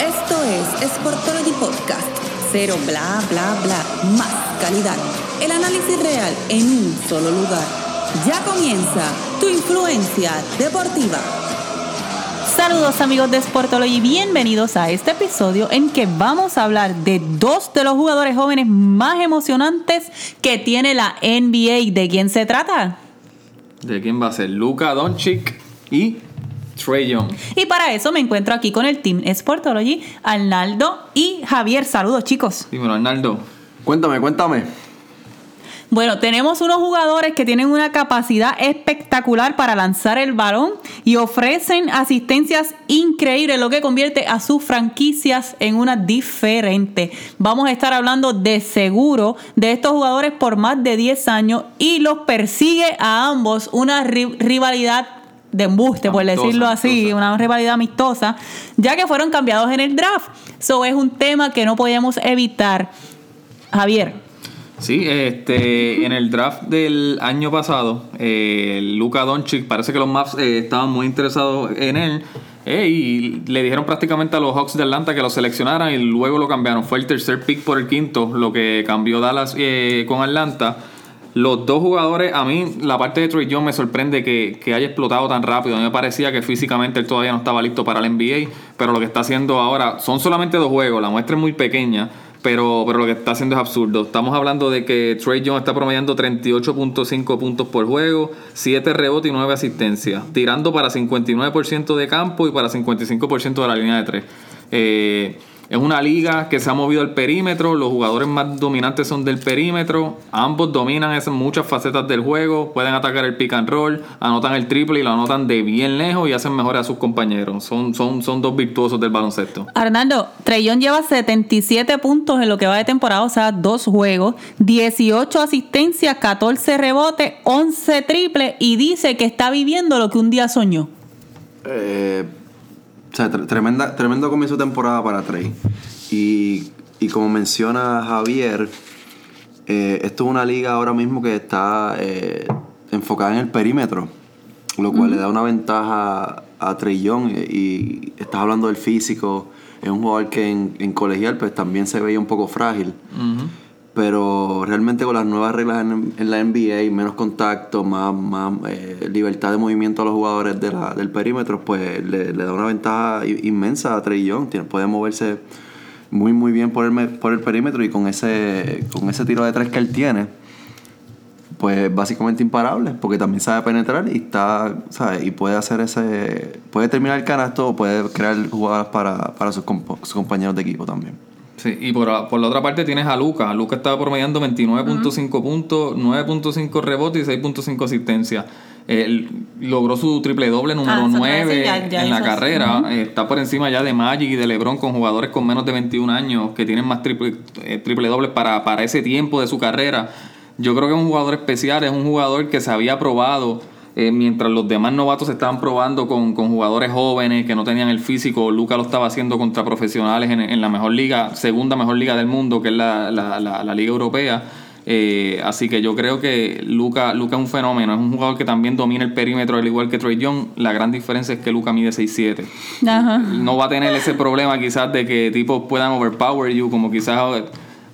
Esto es Sportology Podcast. Cero bla bla bla. Más calidad. El análisis real en un solo lugar. Ya comienza tu influencia deportiva. Saludos amigos de Sportology, bienvenidos a este episodio en que vamos a hablar de dos de los jugadores jóvenes más emocionantes que tiene la NBA. ¿De quién se trata? ¿De quién va a ser? Luka Doncic y Trey Young. Y para eso me encuentro aquí con el Team Sportology, Arnaldo y Javier. Saludos chicos. Dímelo, Arnaldo. Cuéntame, cuéntame. Bueno, tenemos unos jugadores que tienen una capacidad espectacular para lanzar el balón y ofrecen asistencias increíbles, lo que convierte a sus franquicias en una diferente. Vamos a estar hablando de seguro de estos jugadores por más de 10 años y los persigue a ambos una rivalidad de embuste, por decirlo así, una rivalidad amistosa, ya que fueron cambiados en el draft. Eso es un tema que no podíamos evitar. Javier, Sí, este, en el draft del año pasado, eh, Luka Doncic, parece que los Mavs eh, estaban muy interesados en él. Eh, y le dijeron prácticamente a los Hawks de Atlanta que lo seleccionaran y luego lo cambiaron. Fue el tercer pick por el quinto, lo que cambió Dallas eh, con Atlanta. Los dos jugadores, a mí la parte de Troy Young me sorprende que, que, haya explotado tan rápido. A mí me parecía que físicamente él todavía no estaba listo para el NBA, pero lo que está haciendo ahora son solamente dos juegos, la muestra es muy pequeña pero, pero lo que está haciendo es absurdo. Estamos hablando de que Trey Young está promediando 38.5 puntos por juego, 7 rebotes y 9 asistencias, tirando para 59% de campo y para 55% de la línea de 3. Eh, es una liga que se ha movido al perímetro, los jugadores más dominantes son del perímetro, ambos dominan esas muchas facetas del juego, pueden atacar el pick and roll, anotan el triple y lo anotan de bien lejos y hacen mejor a sus compañeros. Son, son, son dos virtuosos del baloncesto. Arnaldo, Trellón lleva 77 puntos en lo que va de temporada, o sea, dos juegos, 18 asistencias, 14 rebotes, 11 triple y dice que está viviendo lo que un día soñó. Eh o sea, tremenda, tremendo comienzo de temporada para Trey. Y, como menciona Javier, eh, esto es una liga ahora mismo que está eh, enfocada en el perímetro, lo cual le da una ventaja a Trey Young. Y, estás hablando del físico, es un jugador que en, colegial pues también se veía un poco frágil pero realmente con las nuevas reglas en, la NBA, menos contacto, más, más eh, libertad de movimiento a los jugadores de del perímetro, pues le, da una ventaja inmensa a Trey Young. puede moverse muy muy bien por el, por el perímetro y con ese, con ese tiro de tres que él tiene, pues básicamente imparable, porque también sabe penetrar y está, ¿sabes? Y puede hacer ese, puede terminar el canasto o puede crear jugadas para, para sus, sus compañeros de equipo también. Sí, y por, la otra parte tienes a Luca. Luca estaba promediando 29.5 puntos, 9.5 rebotes y 6.5 asistencias. Él logró su triple doble número 9 ah, en la carrera. Está por encima ya de Magic y de LeBron con jugadores con menos de 21 años que tienen más triple, eh, triple dobles para, para ese tiempo de su carrera. Yo creo que es un jugador especial, es un jugador que se había probado eh, mientras los demás novatos estaban probando con, jugadores jóvenes que no tenían el físico, Luca lo estaba haciendo contra profesionales en, la mejor liga, segunda mejor liga del mundo, que es la, la, Liga Europea. Eh, así que yo creo que Luca, Luca es un fenómeno, es un jugador que también domina el perímetro al igual que Troy Young. La gran diferencia es que Luca mide 6'7. No va a tener ese problema quizás de que tipos puedan overpower you, como quizás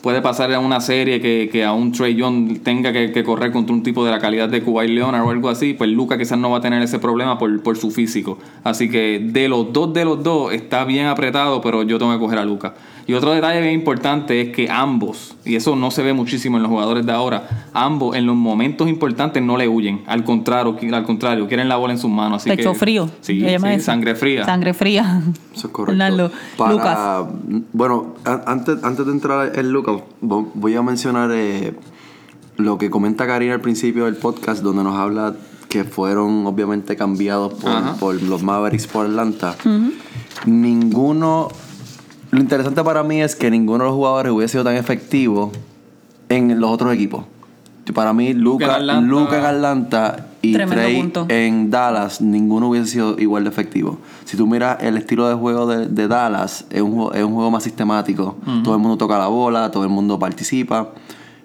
puede pasar en una serie que, que a un Trey Young tenga que, correr contra un tipo de la calidad de Kuwait Leonard o algo así, pues Luca quizás no va a tener ese problema por, por su físico. Así que de los dos de los dos está bien apretado, pero yo tengo que coger a Luca. Y otro detalle bien importante es que ambos, y eso no se ve muchísimo en los jugadores de ahora, ambos en los momentos importantes no le huyen. Al contrario, al contrario quieren la bola en sus manos. Así Pecho frío. Sí, sangre fría. Sangre fría. Eso es correcto. Lucas. Bueno, antes, antes de entrar en Lucas, voy a mencionar eh, lo que comenta Karina al principio del podcast, donde nos habla que fueron obviamente cambiados por, los Mavericks por Atlanta. Ninguno lo interesante para mí es que ninguno de los jugadores hubiese sido tan efectivo en los otros equipos. Para mí, Luca, Luca en Atlanta y Trey en Dallas, ninguno hubiese sido igual de efectivo. Si tú miras el estilo de juego de, Dallas, es un, juego, es un juego más sistemático. Todo el mundo toca la bola, todo el mundo participa.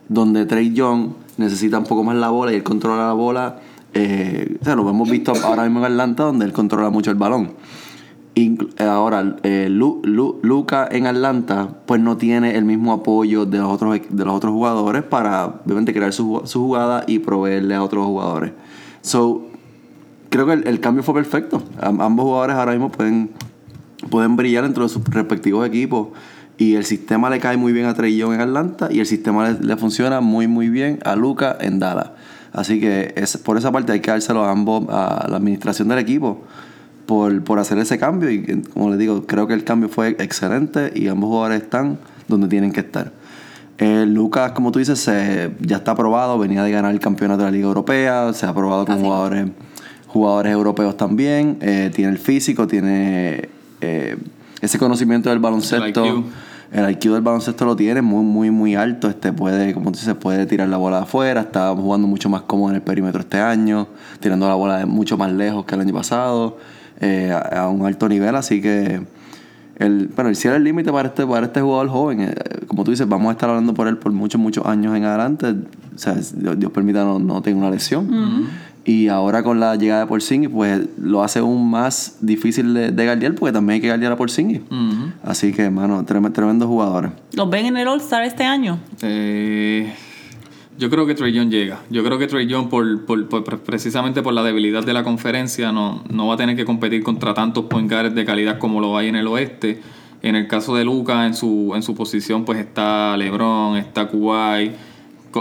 Donde Trey Young necesita un poco más la bola y él controla la bola. Eh, o sea, lo hemos visto ahora mismo en Atlanta, donde él controla mucho el balón. Ahora, eh, Luca en Atlanta, pues no tiene el mismo apoyo de los otros, de los otros jugadores para, obviamente, crear su, jugada y proveerle a otros jugadores. So, creo que el, cambio fue perfecto. ambos jugadores ahora mismo pueden, pueden brillar entre sus respectivos equipos. Y el sistema le cae muy bien a Trey en Atlanta y el sistema le, funciona muy, muy bien a Luca en Dallas. Así que es, por esa parte hay que dárselo a ambos, a la administración del equipo por, por hacer ese cambio. Y como les digo, creo que el cambio fue excelente y ambos jugadores están donde tienen que estar. Eh, Lucas, como tú dices, ya está aprobado, venía de ganar el campeonato de la Liga Europea, se ha aprobado con jugadores, jugadores europeos también, eh, tiene el físico, tiene eh, ese conocimiento del baloncesto. El IQ. del baloncesto lo tiene muy, muy, muy alto. Este puede, como tú dices, puede tirar la bola de afuera. Está jugando mucho más cómodo en el perímetro este año, tirando la bola de mucho más lejos que el año pasado. Eh, a, un alto nivel, así que el, bueno, el cielo es el límite para este, para este jugador joven. Eh, como tú dices, vamos a estar hablando por él por muchos, muchos años en adelante. O sea, Dios, permita no, no tenga una lesión. Y ahora con la llegada de Porzingis, pues lo hace aún más difícil de, de porque también hay que guardiar a Porzingis. Así que, hermano, tremendos jugadores. ¿Los ven en el All-Star este año? Eh, yo creo que Trey Young llega. Yo creo que Trey Young, por, precisamente por la debilidad de la conferencia, no, no va a tener que competir contra tantos point de calidad como lo hay en el oeste. En el caso de Luca, en su, en su posición, pues está LeBron, está Kuwait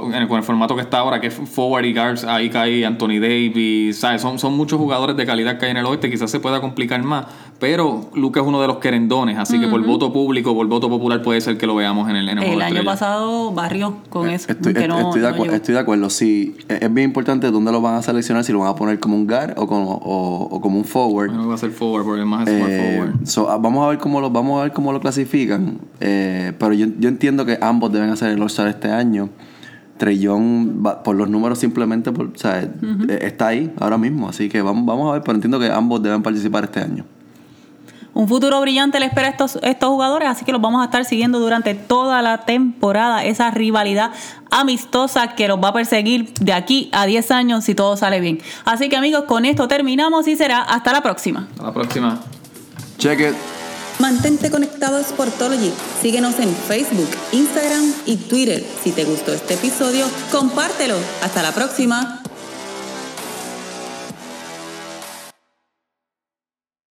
con, el formato que está ahora, que es forward y guards, ahí cae Anthony Davis, ¿sabes? Son, son muchos jugadores de calidad que hay en el oeste, quizás se pueda complicar más, pero Luca es uno de los querendones, así que por voto público, por voto popular puede ser que lo veamos en el en El, año pasado barrio con eh, eso. Estoy, de acuerdo, sí, es bien importante dónde lo van a seleccionar, si lo van a poner como un guard o como, o, como un forward. No va a ser forward, porque más es eh, forward. Ah, vamos a ver cómo lo, vamos a ver cómo lo clasifican, eh, pero yo, yo entiendo que ambos deben hacer el All-Star este año. Trellón, por los números simplemente, por, o sea, eh, está ahí ahora mismo. Así que vamos, vamos a ver, pero entiendo que ambos deben participar este año. Un futuro brillante le espera a estos, estos jugadores, así que los vamos a estar siguiendo durante toda la temporada. Esa rivalidad amistosa que los va a perseguir de aquí a 10 años si todo sale bien. Así que amigos, con esto terminamos y será hasta la próxima. Hasta la próxima. Check it. Mantente conectado a Sportology. Síguenos en Facebook, Instagram y Twitter. Si te gustó este episodio, compártelo. Hasta la próxima.